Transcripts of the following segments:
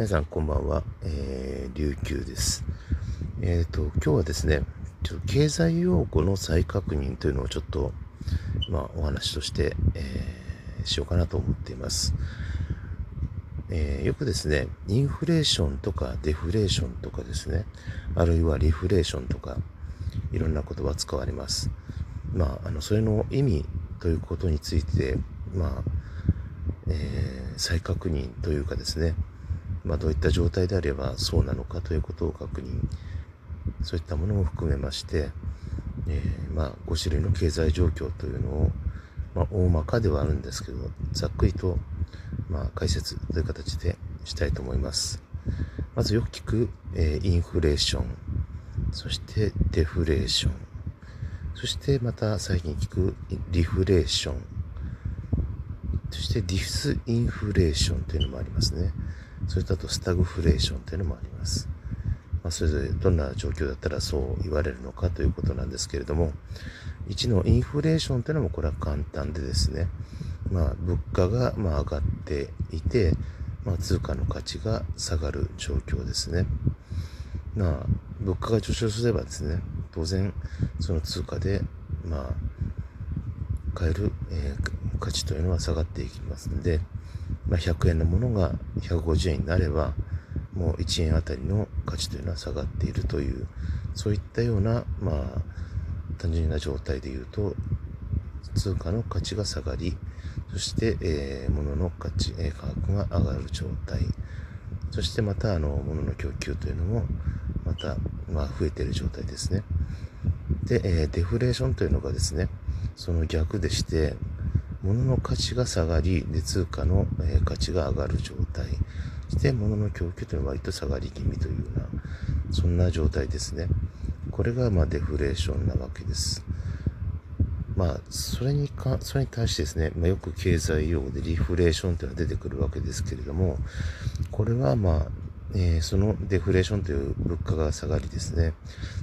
皆さんこんばんは、えー、琉球です。えっ、ー、と、今日はですね、ちょっと経済用語の再確認というのをちょっと、まあ、お話として、えー、しようかなと思っています。えー、よくですね、インフレーションとかデフレーションとかですね、あるいはリフレーションとか、いろんな言葉使われます。まあ、あの、それの意味ということについて、まあ、えー、再確認というかですね、まあ、どういった状態であればそうなのかということを確認そういったものも含めまして、えー、まあ、5種類の経済状況というのを、まあ、大まかではあるんですけどざっくりと、まあ、解説という形でしたいと思いますまずよく聞く、えー、インフレーションそしてデフレーションそしてまた最近聞くリフレーションそしてディスインフレーションというのもありますね。それとあとスタグフレーションというのもあります。まあ、それぞれどんな状況だったらそう言われるのかということなんですけれども、1のインフレーションというのもこれは簡単でですね、まあ、物価がま上がっていて、まあ、通貨の価値が下がる状況ですね。まあ、物価が上昇すればですね、当然その通貨で、まあ、買える、えー、価値というのは下がっていきますので、まあ、100円のものが150円になれば、もう1円あたりの価値というのは下がっているという、そういったような、まあ、単純な状態で言うと、通貨の価値が下がり、そして、えー、物の価値、価格が上がる状態。そしてまた、あの、物の供給というのも、また、まあ、増えている状態ですね。で、えー、デフレーションというのがですね、その逆でして、物の価値が下がり、で通貨の、えー、価値が上がる状態。そして物の供給というのは割と下がり気味というような、そんな状態ですね。これがまあデフレーションなわけです。まあ、それにか、それに対してですね、まあ、よく経済用語でリフレーションというのは出てくるわけですけれども、これはまあ、えー、そのデフレーションという物価が下がりですね、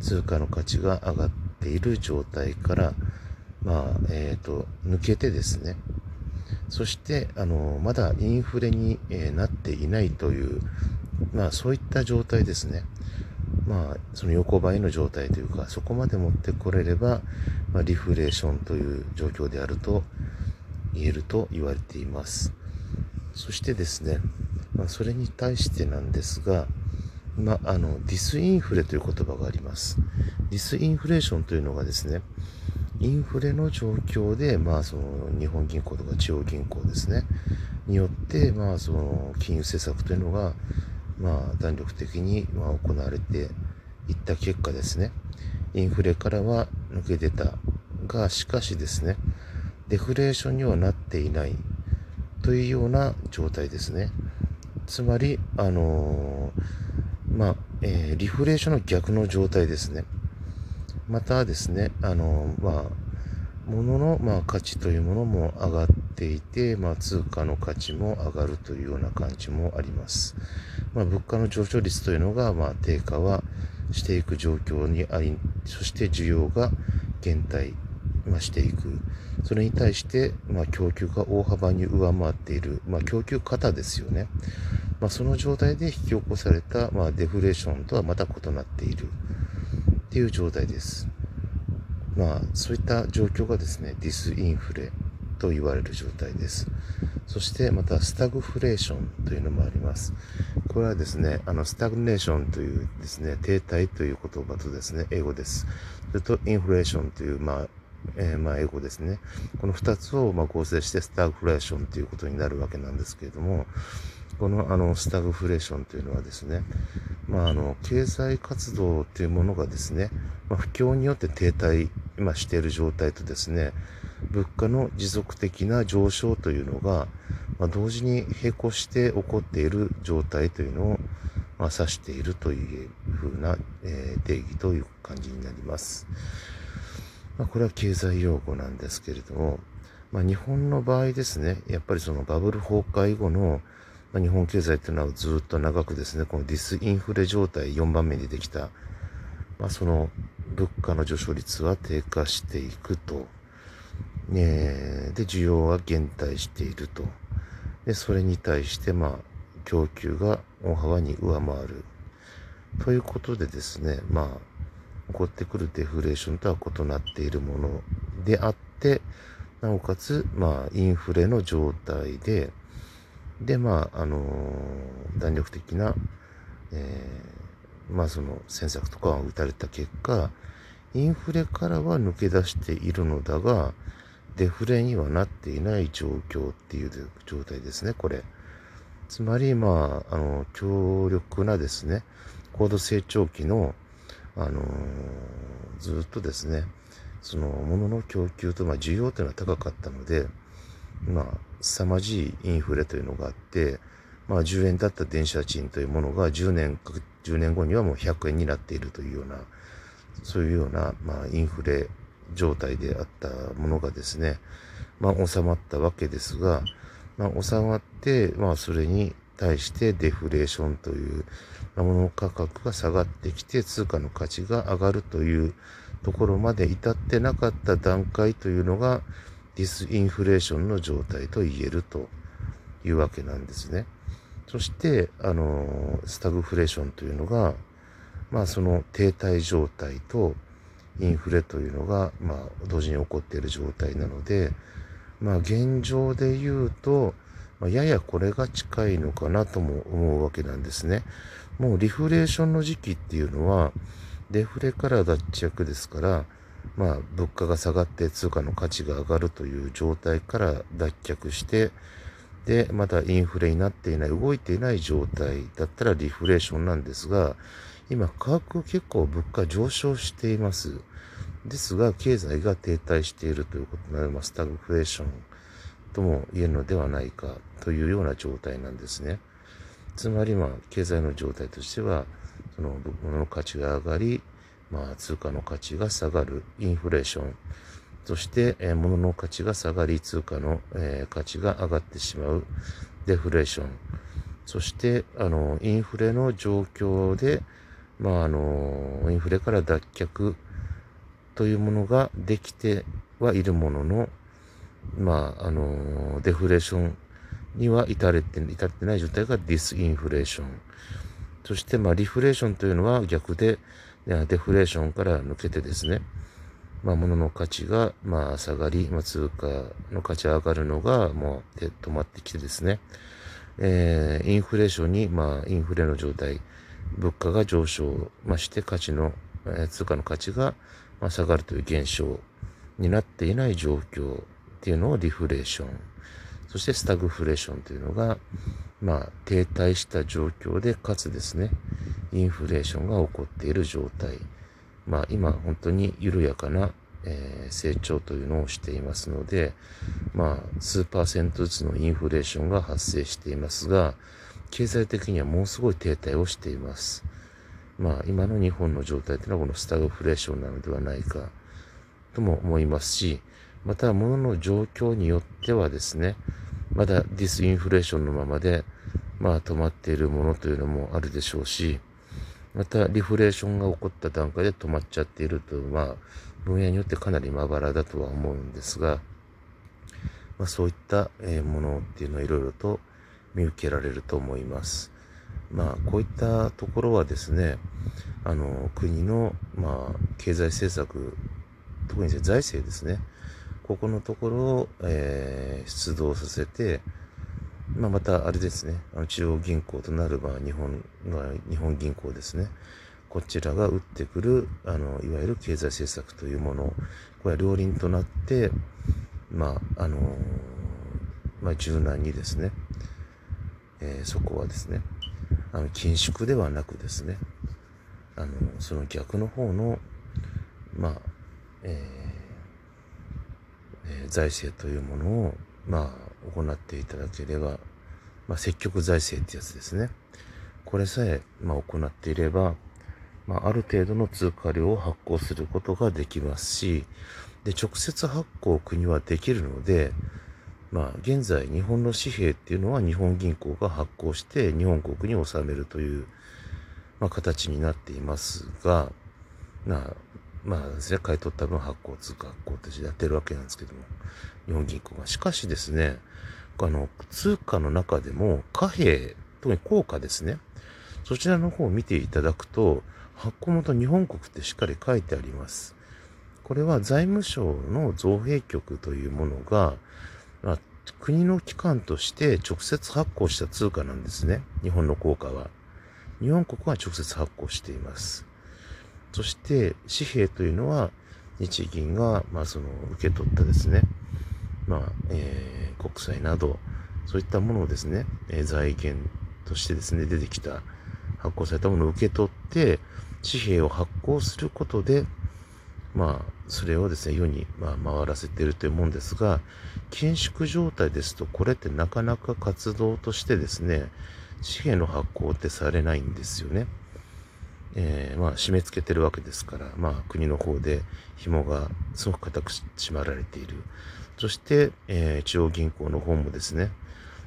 通貨の価値が上がっている状態から、まあ、えっ、ー、と、抜けてですね、そして、あの、まだインフレに、えー、なっていないという、まあ、そういった状態ですね。まあ、その横ばいの状態というか、そこまで持ってこれれば、まあ、リフレーションという状況であると言えると言われています。そしてですね、まあ、それに対してなんですが、まあ、あの、ディスインフレという言葉があります。ディスインフレーションというのがですね、インフレの状況で、まあ、その日本銀行とか地方銀行ですね、によって、まあ、その金融政策というのが、まあ、弾力的に、ま、行われていった結果ですね、インフレからは抜け出たが、しかしですね、デフレーションにはなっていないというような状態ですね。つまり、あのー、まあ、えー、リフレーションの逆の状態ですね。またですね、あの、まあ、物の、まあ、価値というものも上がっていて、まあ、通貨の価値も上がるというような感じもあります。まあ、物価の上昇率というのが、まあ、低下はしていく状況にあり、そして需要が減退、ま、していく。それに対して、まあ、供給が大幅に上回っている、まあ、供給方ですよね。まあ、その状態で引き起こされた、まあ、デフレーションとはまた異なっている。っていう状態です。まあ、そういった状況がですね、ディスインフレと言われる状態です。そしてまたスタグフレーションというのもあります。これはですね、あのスタグネーションというですね、停滞という言葉とですね、英語です。それとインフレーションという、まあ、えー、まあ、英語ですね。この2つをま合成してスタグフレーションということになるわけなんですけれども、このあのスタグフレーションというのはですね、まあ、あの経済活動というものがですね、まあ、不況によって停滞、まあ、している状態とですね、物価の持続的な上昇というのが、まあ、同時に並行して起こっている状態というのを、まあ、指しているというふうな、えー、定義という感じになります。まあ、これは経済用語なんですけれども、まあ、日本の場合ですね、やっぱりそのバブル崩壊後のまあ、日本経済というのはずっと長くですね、このディスインフレ状態4番目にできた、まあ、その物価の上昇率は低下していくと、ね、で、需要は減退していると。で、それに対して、まあ、供給が大幅に上回る。ということでですね、まあ、起こってくるデフレーションとは異なっているものであって、なおかつ、まあ、インフレの状態で、で、まあ、あの、弾力的な、えー、まあ、その、政策とかを打たれた結果、インフレからは抜け出しているのだが、デフレにはなっていない状況っていう状態ですね、これ。つまり、まあ、あの、強力なですね、高度成長期の、あのー、ずっとですね、その、物の供給と、まあ、需要というのは高かったので、まあ、凄まじいインフレというのがあって、まあ、10円だった電車賃というものが10年、10年後にはもう100円になっているというような、そういうような、まあ、インフレ状態であったものがですね、まあ、収まったわけですが、まあ、収まって、まあ、それに対してデフレーションという、まあ、物価格が下がってきて通貨の価値が上がるというところまで至ってなかった段階というのがディスインフレーションの状態と言えるというわけなんですね。そして、あの、スタグフレーションというのが、まあその停滞状態とインフレというのが、まあ同時に起こっている状態なので、まあ現状で言うと、ま、ややこれが近いのかなとも思うわけなんですね。もうリフレーションの時期っていうのは、デフレから脱着ですから、まあ、物価が下がって通貨の価値が上がるという状態から脱却して、で、またインフレになっていない、動いていない状態だったらリフレーションなんですが、今価格結構物価上昇しています。ですが、経済が停滞しているということになります。スタグフレーションとも言えるのではないかというような状態なんですね。つまり、まあ、経済の状態としては、その物の価値が上がり、まあ、通貨の価値が下がるインフレーション、そして、えー、物の価値が下がり、通貨の、えー、価値が上がってしまうデフレーション、そして、あの、インフレの状況で、まあ、あの、インフレから脱却というものができてはいるものの、まあ、あの、デフレーションには至れて、至ってない状態がディスインフレーション。そして、まあ、リフレーションというのは逆で、デフレーションから抜けてですね、まあ、物の価値が、まあ、下がり、まあ、通貨の価値が上がるのが、もう、止まってきてですね、えー、インフレーションに、まあ、インフレの状態、物価が上昇、まして価値の、えー、通貨の価値が、まあ、下がるという現象になっていない状況っていうのをリフレーション、そしてスタグフレーションというのが、まあ、停滞した状況で、かつですね、インフレーションが起こっている状態。まあ、今、本当に緩やかな、えー、成長というのをしていますので、まあ、数パーセントずつのインフレーションが発生していますが、経済的にはものすごい停滞をしています。まあ、今の日本の状態というのはこのスタグフレーションなのではないかとも思いますし、また、物の状況によってはですね、まだディスインフレーションのままで、まあ止まっているものというのもあるでしょうし、またリフレーションが起こった段階で止まっちゃっていると、まあ分野によってかなりまばらだとは思うんですが、まあそういったものっていうのはいろいろと見受けられると思います。まあこういったところはですね、あの国のまあ経済政策、特に財政ですね、ここのところを、えー、出動させて、まあ、またあれですね、あの中央銀行となる、まあ、日本、まあ、日本銀行ですね。こちらが打ってくる、あの、いわゆる経済政策というもの、これは両輪となって、まあ、あのまあ、柔軟にですね、えー、そこはですね、あの、緊縮ではなくですね、あの、その逆の方の、まあ、えーえ、財政というものを、まあ、行っていただければ、まあ、積極財政ってやつですね。これさえ、まあ、行っていれば、まあ、ある程度の通貨量を発行することができますし、で、直接発行国はできるので、まあ、現在日本の紙幣っていうのは日本銀行が発行して日本国に納めるという、まあ、形になっていますが、まあ、まあですね、買い取った分発行通貨発行としてやってるわけなんですけども、日本銀行が。しかしですね、あの、通貨の中でも貨幣特に効果ですね。そちらの方を見ていただくと、発行元日本国ってしっかり書いてあります。これは財務省の造幣局というものが、まあ、国の機関として直接発行した通貨なんですね。日本の効果は。日本国は直接発行しています。そして紙幣というのは日銀が、まあ、その受け取ったですね、まあえー、国債などそういったものをですね、えー、財源としてですね出てきた発行されたものを受け取って紙幣を発行することでまあそれをですね世に、まあ、回らせているというもんですが緊縮状態ですとこれってなかなか活動としてですね紙幣の発行ってされないんですよね。えー、まあ、締め付けてるわけですから、まあ、国の方で紐がすごく固く締まられている。そして、えー、中央銀行の方もですね、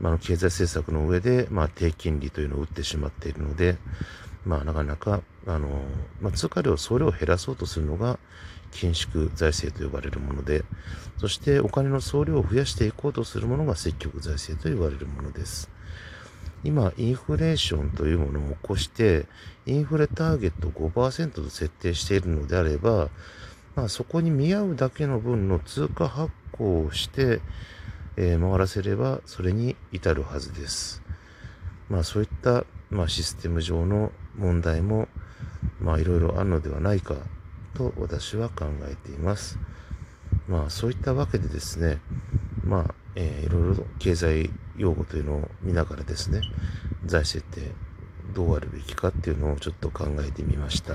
まあ、経済政策の上で、まあ、低金利というのを打ってしまっているので、まあ、なかなか、あの、まあ、通貨量、総量を減らそうとするのが、緊縮財政と呼ばれるもので、そしてお金の総量を増やしていこうとするものが積極財政と言われるものです。今、インフレーションというものを起こして、インフレターゲット5%と設定しているのであれば、まあ、そこに見合うだけの分の通貨発行をして、えー、回らせれば、それに至るはずです。まあ、そういった、まあ、システム上の問題も、まあ、いろいろあるのではないかと私は考えています。まあ、そういったわけでですね、まあ、えー、いろいろ経済用語というのを見ながらですね、財政ってどうあるべきかっていうのをちょっと考えてみました。